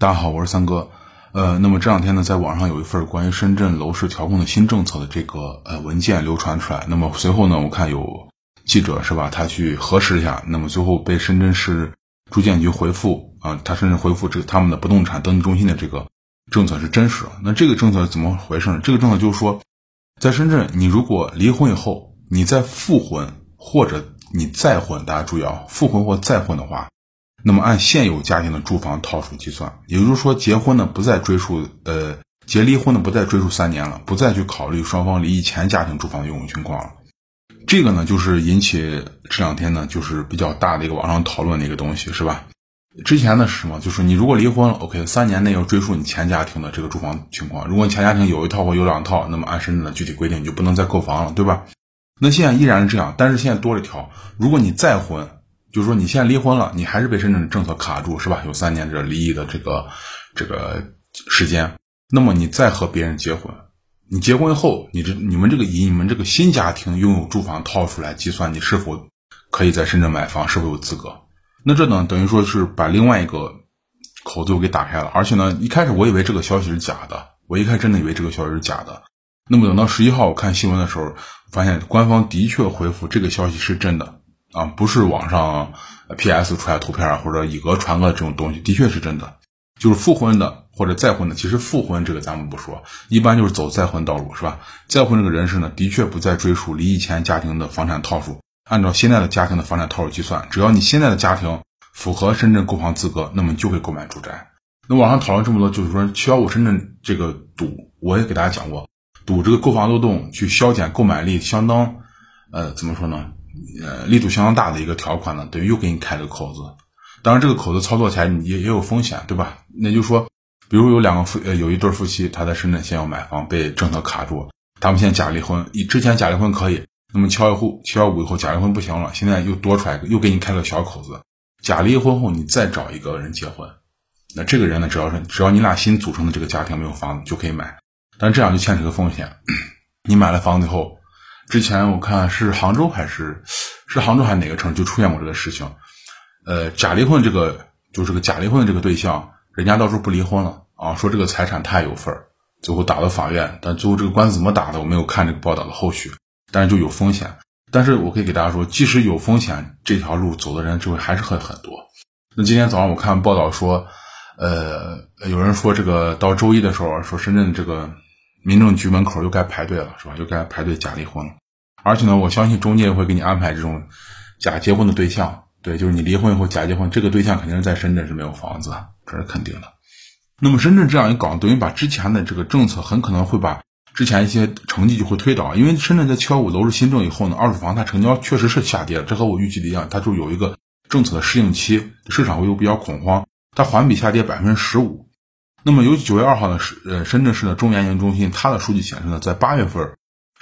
大家好，我是三哥。呃，那么这两天呢，在网上有一份关于深圳楼市调控的新政策的这个呃文件流传出来。那么随后呢，我看有记者是吧，他去核实一下，那么最后被深圳市住建局回复啊，他甚至回复这个他们的不动产登记中心的这个政策是真实的。那这个政策怎么回事呢？这个政策就是说，在深圳，你如果离婚以后，你再复婚或者你再婚，大家注意啊，复婚或再婚的话。那么按现有家庭的住房套数计算，也就是说，结婚呢不再追溯，呃，结离婚呢不再追溯三年了，不再去考虑双方离异前家庭住房的用情况了。这个呢，就是引起这两天呢，就是比较大的一个网上讨论的一个东西，是吧？之前呢是什么？就是你如果离婚了，OK，三年内要追溯你前家庭的这个住房情况。如果你前家庭有一套或有两套，那么按深圳的具体规定，你就不能再购房了，对吧？那现在依然是这样，但是现在多了一条，如果你再婚。就是说，你现在离婚了，你还是被深圳的政策卡住，是吧？有三年这离异的这个这个时间。那么你再和别人结婚，你结婚后，你这你们这个以你们这个新家庭拥有住房套出来计算，你是否可以在深圳买房，是否有资格？那这呢，等于说是把另外一个口子又给打开了。而且呢，一开始我以为这个消息是假的，我一开始真的以为这个消息是假的。那么等到十一号我看新闻的时候，发现官方的确回复这个消息是真的。啊，不是网上 P.S. 出来图片或者以讹传讹这种东西，的确是真的。就是复婚的或者再婚的，其实复婚这个咱们不说，一般就是走再婚道路，是吧？再婚这个人士呢，的确不再追溯离异前家庭的房产套数，按照现在的家庭的房产套数计算，只要你现在的家庭符合深圳购房资格，那么就会购买住宅。那网上讨论这么多，就是说七幺五深圳这个赌，我也给大家讲过，赌这个购房漏洞去削减购买力，相当呃，怎么说呢？呃，力度相当大的一个条款呢，等于又给你开了个口子。当然，这个口子操作起来也也有风险，对吧？那就是说，比如有两个夫，呃，有一对夫妻，他在深圳先要买房，被政策卡住，他们现在假离婚，以之前假离婚可以，那么七幺五七幺五以后假离婚不行了，现在又多出来，又给你开了小口子。假离婚后，你再找一个人结婚，那这个人呢，只要是只要你俩新组成的这个家庭没有房子就可以买，但这样就牵扯个风险，你买了房子以后。之前我看是杭州还是是杭州还是哪个城就出现过这个事情，呃，假离婚这个就是个假离婚这个对象，人家到时候不离婚了啊，说这个财产他也有份儿，最后打到法院，但最后这个官司怎么打的我没有看这个报道的后续，但是就有风险，但是我可以给大家说，即使有风险，这条路走的人就会还是很很多。那今天早上我看报道说，呃，有人说这个到周一的时候说深圳这个民政局门口又该排队了，是吧？又该排队假离婚了。而且呢，我相信中介会给你安排这种假结婚的对象，对，就是你离婚以后假结婚，这个对象肯定是在深圳是没有房子，这是肯定的。那么深圳这样一搞，等于把之前的这个政策很可能会把之前一些成绩就会推倒，因为深圳在七幺五楼市新政以后呢，二手房它成交确实是下跌了，这和我预计的一样，它就有一个政策的适应期，市场会又比较恐慌，它环比下跌百分之十五。那么由九月二号呢，是呃深圳市的中原研研中心它的数据显示呢，在八月份。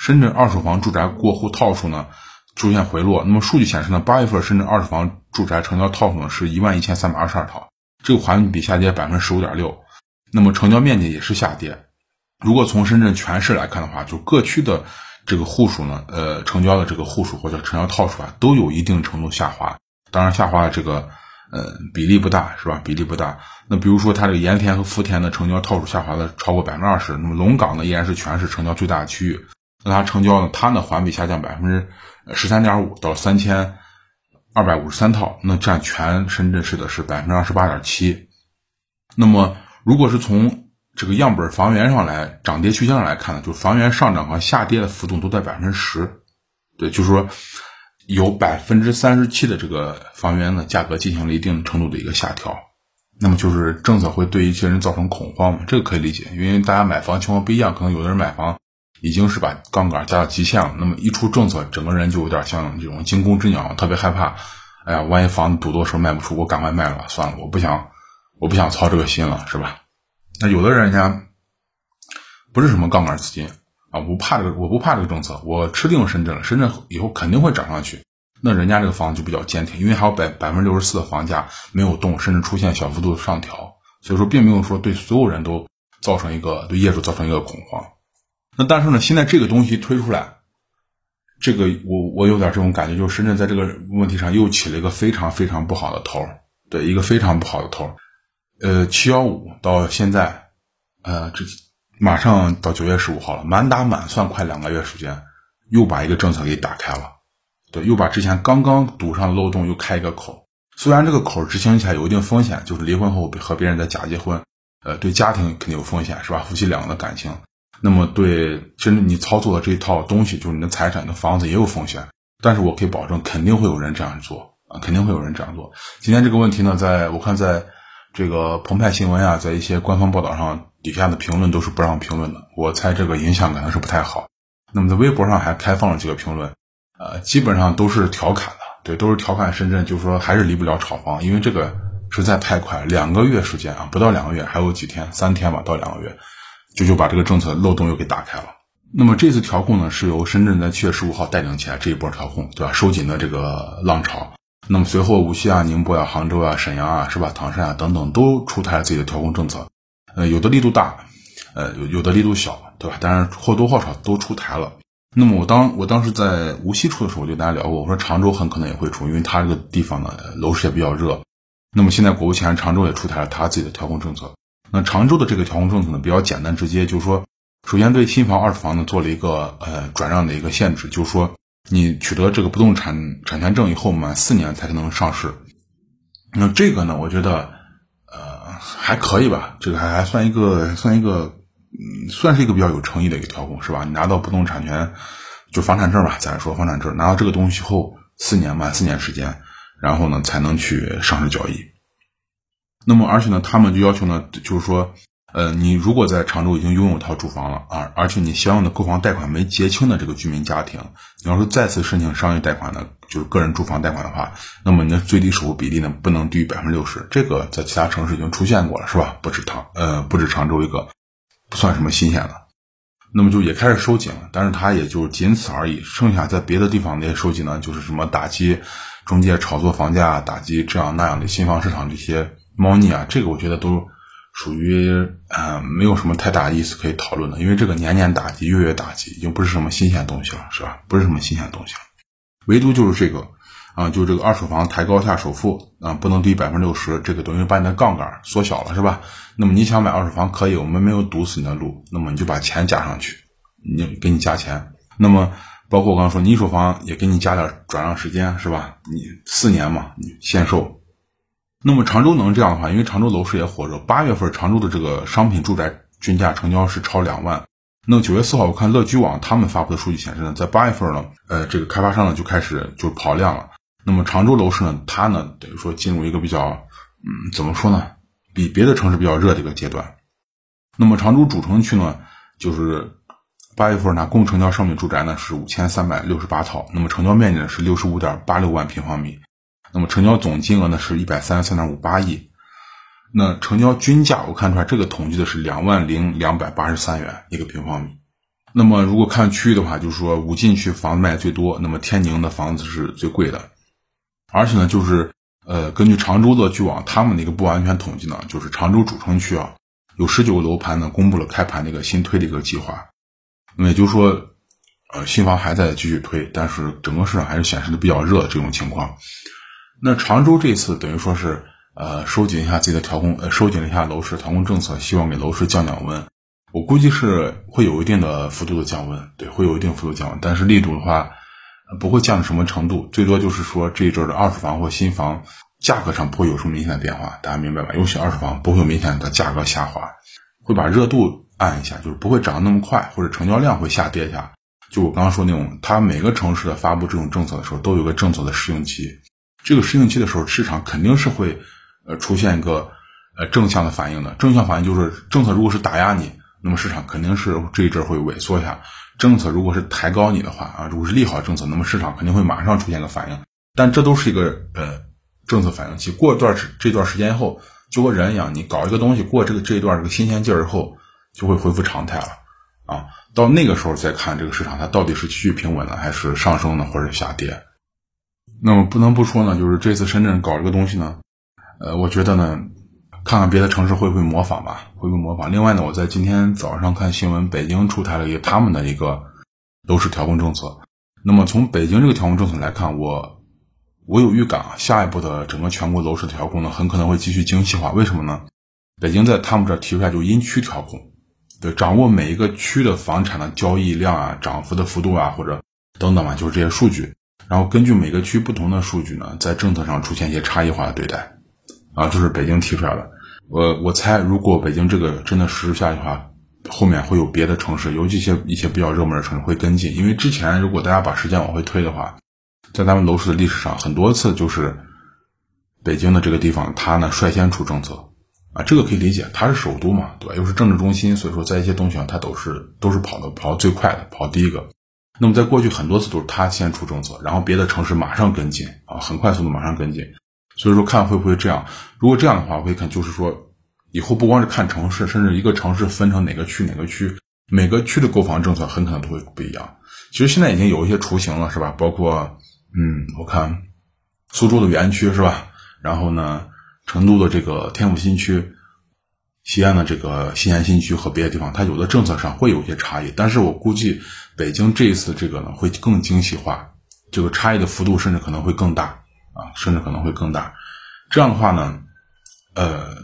深圳二手房住宅过户套数呢出现回落，那么数据显示呢，八月份深圳二手房住宅成交套数呢是一万一千三百二十二套，这个环比下跌百分之十五点六，那么成交面积也是下跌。如果从深圳全市来看的话，就各区的这个户数呢，呃，成交的这个户数或者成交套数啊，都有一定程度下滑。当然，下滑的这个呃比例不大，是吧？比例不大。那比如说它这个盐田和福田的成交套数下滑的超过百分之二十，那么龙岗呢依然是全市成交最大的区域。那它成交呢？它呢环比下降百分之十三点五，到三千二百五十三套，那占全深圳市的是百分之二十八点七。那么，如果是从这个样本房源上来涨跌区间上来看呢，就是房源上涨和下跌的幅度都在百分之十。对，就是说有百分之三十七的这个房源的价格进行了一定程度的一个下调。那么就是政策会对一些人造成恐慌嘛？这个可以理解，因为大家买房情况不一样，可能有的人买房。已经是把杠杆加到极限了，那么一出政策，整个人就有点像这种惊弓之鸟，特别害怕。哎呀，万一房子赌多时候卖不出，我赶快卖了吧，算了，我不想，我不想操这个心了，是吧？那有的人家不是什么杠杆资金啊，不怕这个，我不怕这个政策，我吃定了深圳了，深圳以后肯定会涨上去。那人家这个房子就比较坚挺，因为还有百百分之六十四的房价没有动，甚至出现小幅度的上调，所以说并没有说对所有人都造成一个对业主造成一个恐慌。那但是呢，现在这个东西推出来，这个我我有点这种感觉，就是深圳在这个问题上又起了一个非常非常不好的头，对，一个非常不好的头。呃，七幺五到现在，呃，这马上到九月十五号了，满打满算快两个月时间，又把一个政策给打开了，对，又把之前刚刚堵上漏洞又开一个口。虽然这个口执行起来有一定风险，就是离婚后和别人在假结婚，呃，对家庭肯定有风险，是吧？夫妻两个的感情，那么对，甚至你操作的这一套东西，就是你的财产、你的房子也有风险。但是我可以保证，肯定会有人这样做啊，肯定会有人这样做。今天这个问题呢，在我看，在这个澎湃新闻啊，在一些官方报道上底下的评论都是不让评论的。我猜这个影响可能是不太好。那么在微博上还开放了几个评论，呃，基本上都是调侃的，对，都是调侃深圳，就是说还是离不了炒房，因为这个实在太快，两个月时间啊，不到两个月，还有几天，三天吧，到两个月，就就把这个政策漏洞又给打开了。那么这次调控呢，是由深圳在七月十五号带领起来这一波调控，对吧？收紧的这个浪潮。那么随后无锡啊、宁波啊、杭州啊、沈阳啊，是吧？唐山啊等等都出台了自己的调控政策。呃，有的力度大，呃，有有的力度小，对吧？当然或多或少都出台了。那么我当我当时在无锡出的时候，我就跟大家聊过，我说常州很可能也会出，因为它这个地方呢楼市也比较热。那么现在果不其然，常州也出台了它自己的调控政策。那常州的这个调控政策呢比较简单直接，就是说。首先，对新房、二手房呢做了一个呃转让的一个限制，就是说你取得这个不动产产权证以后，满四年才能上市。那这个呢，我觉得还可以吧，这个还还算一个算一个嗯算是一个比较有诚意的一个调控，是吧？你拿到不动产权就房产证吧，咱说房产证，拿到这个东西后，四年满四年时间，然后呢才能去上市交易。那么而且呢，他们就要求呢，就是说。呃，你如果在常州已经拥有一套住房了啊，而且你相应的购房贷款没结清的这个居民家庭，你要是再次申请商业贷款呢，就是个人住房贷款的话，那么你的最低首付比例呢不能低于百分之六十。这个在其他城市已经出现过了，是吧？不止常呃不止常州一个，不算什么新鲜了。那么就也开始收紧了，但是它也就仅此而已。剩下在别的地方那些收紧呢，就是什么打击中介炒作房价，打击这样那样的新房市场这些猫腻啊，这个我觉得都。属于啊，没有什么太大意思可以讨论的，因为这个年年打击，月月打击，已经不是什么新鲜东西了，是吧？不是什么新鲜东西了。唯独就是这个啊，就这个二手房抬高下首付啊，不能低百分之六十，这个等于把你的杠杆缩小了，是吧？那么你想买二手房可以，我们没有堵死你的路，那么你就把钱加上去，你给你加钱。那么包括我刚刚说，你一手房也给你加点转让时间，是吧？你四年嘛，你限售。那么常州能这样的话，因为常州楼市也火热。八月份常州的这个商品住宅均价成交是超两万。那么九月四号，我看乐居网他们发布的数据显示呢，在八月份呢，呃，这个开发商呢就开始就跑量了。那么常州楼市呢，它呢等于说进入一个比较，嗯，怎么说呢，比别的城市比较热的一个阶段。那么常州主城区呢，就是八月份呢，共成交商品住宅呢是五千三百六十八套，那么成交面积呢是六十五点八六万平方米。那么成交总金额呢是一百三十三点五八亿，那成交均价我看出来这个统计的是两万零两百八十三元一个平方米。那么如果看区域的话，就是说武进区房子卖最多，那么天宁的房子是最贵的。而且呢，就是呃，根据常州乐居网他们的一个不完全统计呢，就是常州主城区啊，有十九个楼盘呢公布了开盘那个新推的一个计划。那么也就是说，呃，新房还在继续推，但是整个市场还是显示的比较热这种情况。那常州这次等于说是，呃，收紧一下自己的调控，呃，收紧了一下楼市调控政策，希望给楼市降降温。我估计是会有一定的幅度的降温，对，会有一定幅度降温。但是力度的话，不会降到什么程度，最多就是说这一阵的二手房或新房价格上不会有什么明显的变化，大家明白吧？尤其二手房不会有明显的价格下滑，会把热度按一下，就是不会涨那么快，或者成交量会下跌一下。就我刚刚说那种，它每个城市的发布这种政策的时候，都有个政策的适用期。这个适应期的时候，市场肯定是会，呃，出现一个，呃，正向的反应的。正向反应就是政策如果是打压你，那么市场肯定是这一阵会萎缩一下；政策如果是抬高你的话，啊，如果是利好政策，那么市场肯定会马上出现个反应。但这都是一个呃政策反应期，过一段时这段时间后，就和人一样，你搞一个东西过这个这一段这个新鲜劲儿后，就会恢复常态了，啊，到那个时候再看这个市场它到底是继续平稳呢，还是上升呢，或者下跌。那么不能不说呢，就是这次深圳搞这个东西呢，呃，我觉得呢，看看别的城市会不会模仿吧，会不会模仿。另外呢，我在今天早上看新闻，北京出台了一个他们的一个楼市调控政策。那么从北京这个调控政策来看，我我有预感啊，下一步的整个全国楼市调控呢，很可能会继续精细化。为什么呢？北京在他们这提出来就因区调控，对，掌握每一个区的房产的交易量啊、涨幅的幅度啊，或者等等吧，就是这些数据。然后根据每个区不同的数据呢，在政策上出现一些差异化的对待，啊，这是北京提出来的。我我猜，如果北京这个真的实施下去的话，后面会有别的城市，尤其一些一些比较热门的城市会跟进。因为之前如果大家把时间往回推的话，在咱们楼市的历史上，很多次就是北京的这个地方，它呢率先出政策。啊，这个可以理解，它是首都嘛，对吧？又是政治中心，所以说在一些东西上，它都是都是跑的跑最快的，跑第一个。那么在过去很多次都是他先出政策，然后别的城市马上跟进啊，很快速度马上跟进。所以说看会不会这样？如果这样的话，我会看就是说，以后不光是看城市，甚至一个城市分成哪个区哪个区，每个区的购房政策很可能都会不一样。其实现在已经有一些雏形了，是吧？包括嗯，我看苏州的园区是吧？然后呢？成都的这个天府新区，西安的这个西安新区和别的地方，它有的政策上会有一些差异，但是我估计北京这一次这个呢会更精细化，这个差异的幅度甚至可能会更大啊，甚至可能会更大。这样的话呢，呃，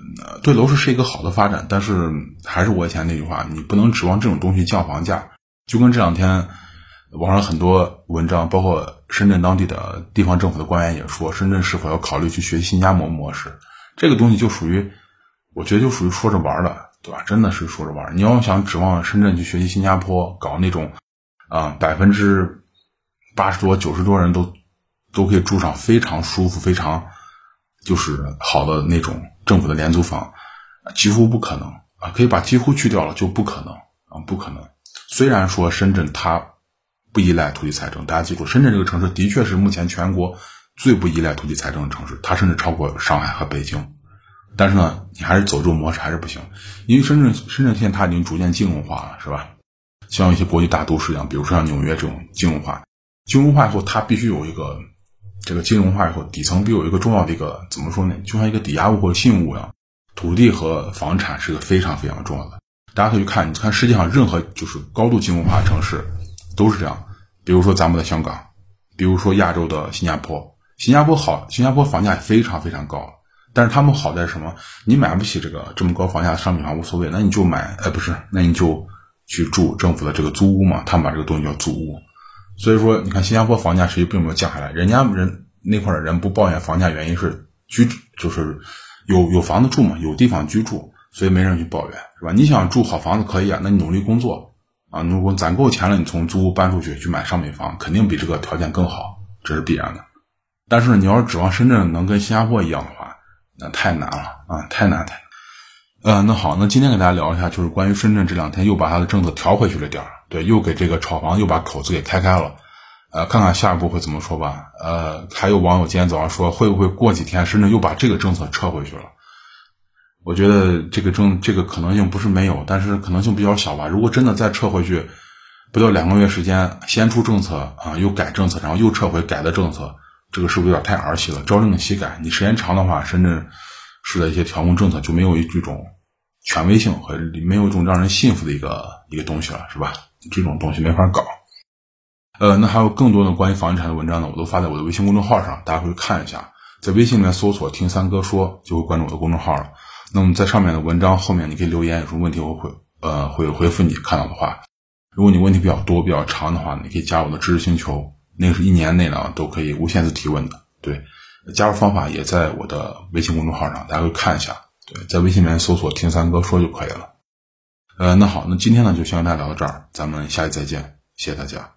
对楼市是一个好的发展，但是还是我以前那句话，你不能指望这种东西降房价。就跟这两天网上很多文章，包括深圳当地的地方政府的官员也说，深圳是否要考虑去学新加坡模式。这个东西就属于，我觉得就属于说着玩的，对吧？真的是说着玩。你要想指望深圳去学习新加坡，搞那种，啊，百分之八十多、九十多人都都可以住上非常舒服、非常就是好的那种政府的廉租房，几乎不可能啊！可以把几乎去掉了，就不可能啊，不可能。虽然说深圳它不依赖土地财政，大家记住，深圳这个城市的确是目前全国。最不依赖土地财政的城市，它甚至超过上海和北京。但是呢，你还是走这种模式还是不行，因为深圳深圳现在它已经逐渐金融化了，是吧？像一些国际大都市一样，比如说像纽约这种金融化，金融化以后它必须有一个这个金融化以后底层必有一个重要的一个怎么说呢？就像一个抵押物或者信物一样，土地和房产是个非常非常重要的。大家可以去看，你看世界上任何就是高度金融化的城市都是这样，比如说咱们的香港，比如说亚洲的新加坡。新加坡好，新加坡房价非常非常高，但是他们好在什么？你买不起这个这么高房价的商品房无所谓，那你就买，哎，不是，那你就去住政府的这个租屋嘛。他们把这个东西叫租屋，所以说你看新加坡房价实际并没有降下来，人家人那块的人不抱怨房价，原因是居就是有有房子住嘛，有地方居住，所以没人去抱怨，是吧？你想住好房子可以啊，那你努力工作啊，如果攒够钱了，你从租屋搬出去去买商品房，肯定比这个条件更好，这是必然的。但是你要是指望深圳能跟新加坡一样的话，那太难了啊，太难太难。呃，那好，那今天给大家聊一下，就是关于深圳这两天又把它的政策调回去了点儿，对，又给这个炒房又把口子给开开了。呃，看看下一步会怎么说吧。呃，还有网友今天早上说，会不会过几天深圳又把这个政策撤回去了？我觉得这个政这个可能性不是没有，但是可能性比较小吧。如果真的再撤回去，不到两个月时间，先出政策啊，又改政策，然后又撤回改的政策。这个是不是有点太儿戏了？朝令夕改，你时间长的话，深圳市的一些调控政策就没有一种权威性和没有一种让人信服的一个一个东西了，是吧？这种东西没法搞。呃，那还有更多的关于房地产的文章呢，我都发在我的微信公众号上，大家可以看一下。在微信里面搜索“听三哥说”，就会关注我的公众号了。那么在上面的文章后面，你可以留言，有什么问题我会呃会回复你。看到的话，如果你问题比较多、比较长的话，你可以加我的知识星球。那个是一年内呢都可以无限次提问的，对，加入方法也在我的微信公众号上，大家可以看一下，对，在微信里面搜索“听三哥说”就可以了。呃，那好，那今天呢就先跟大家聊到这儿，咱们下期再见，谢谢大家。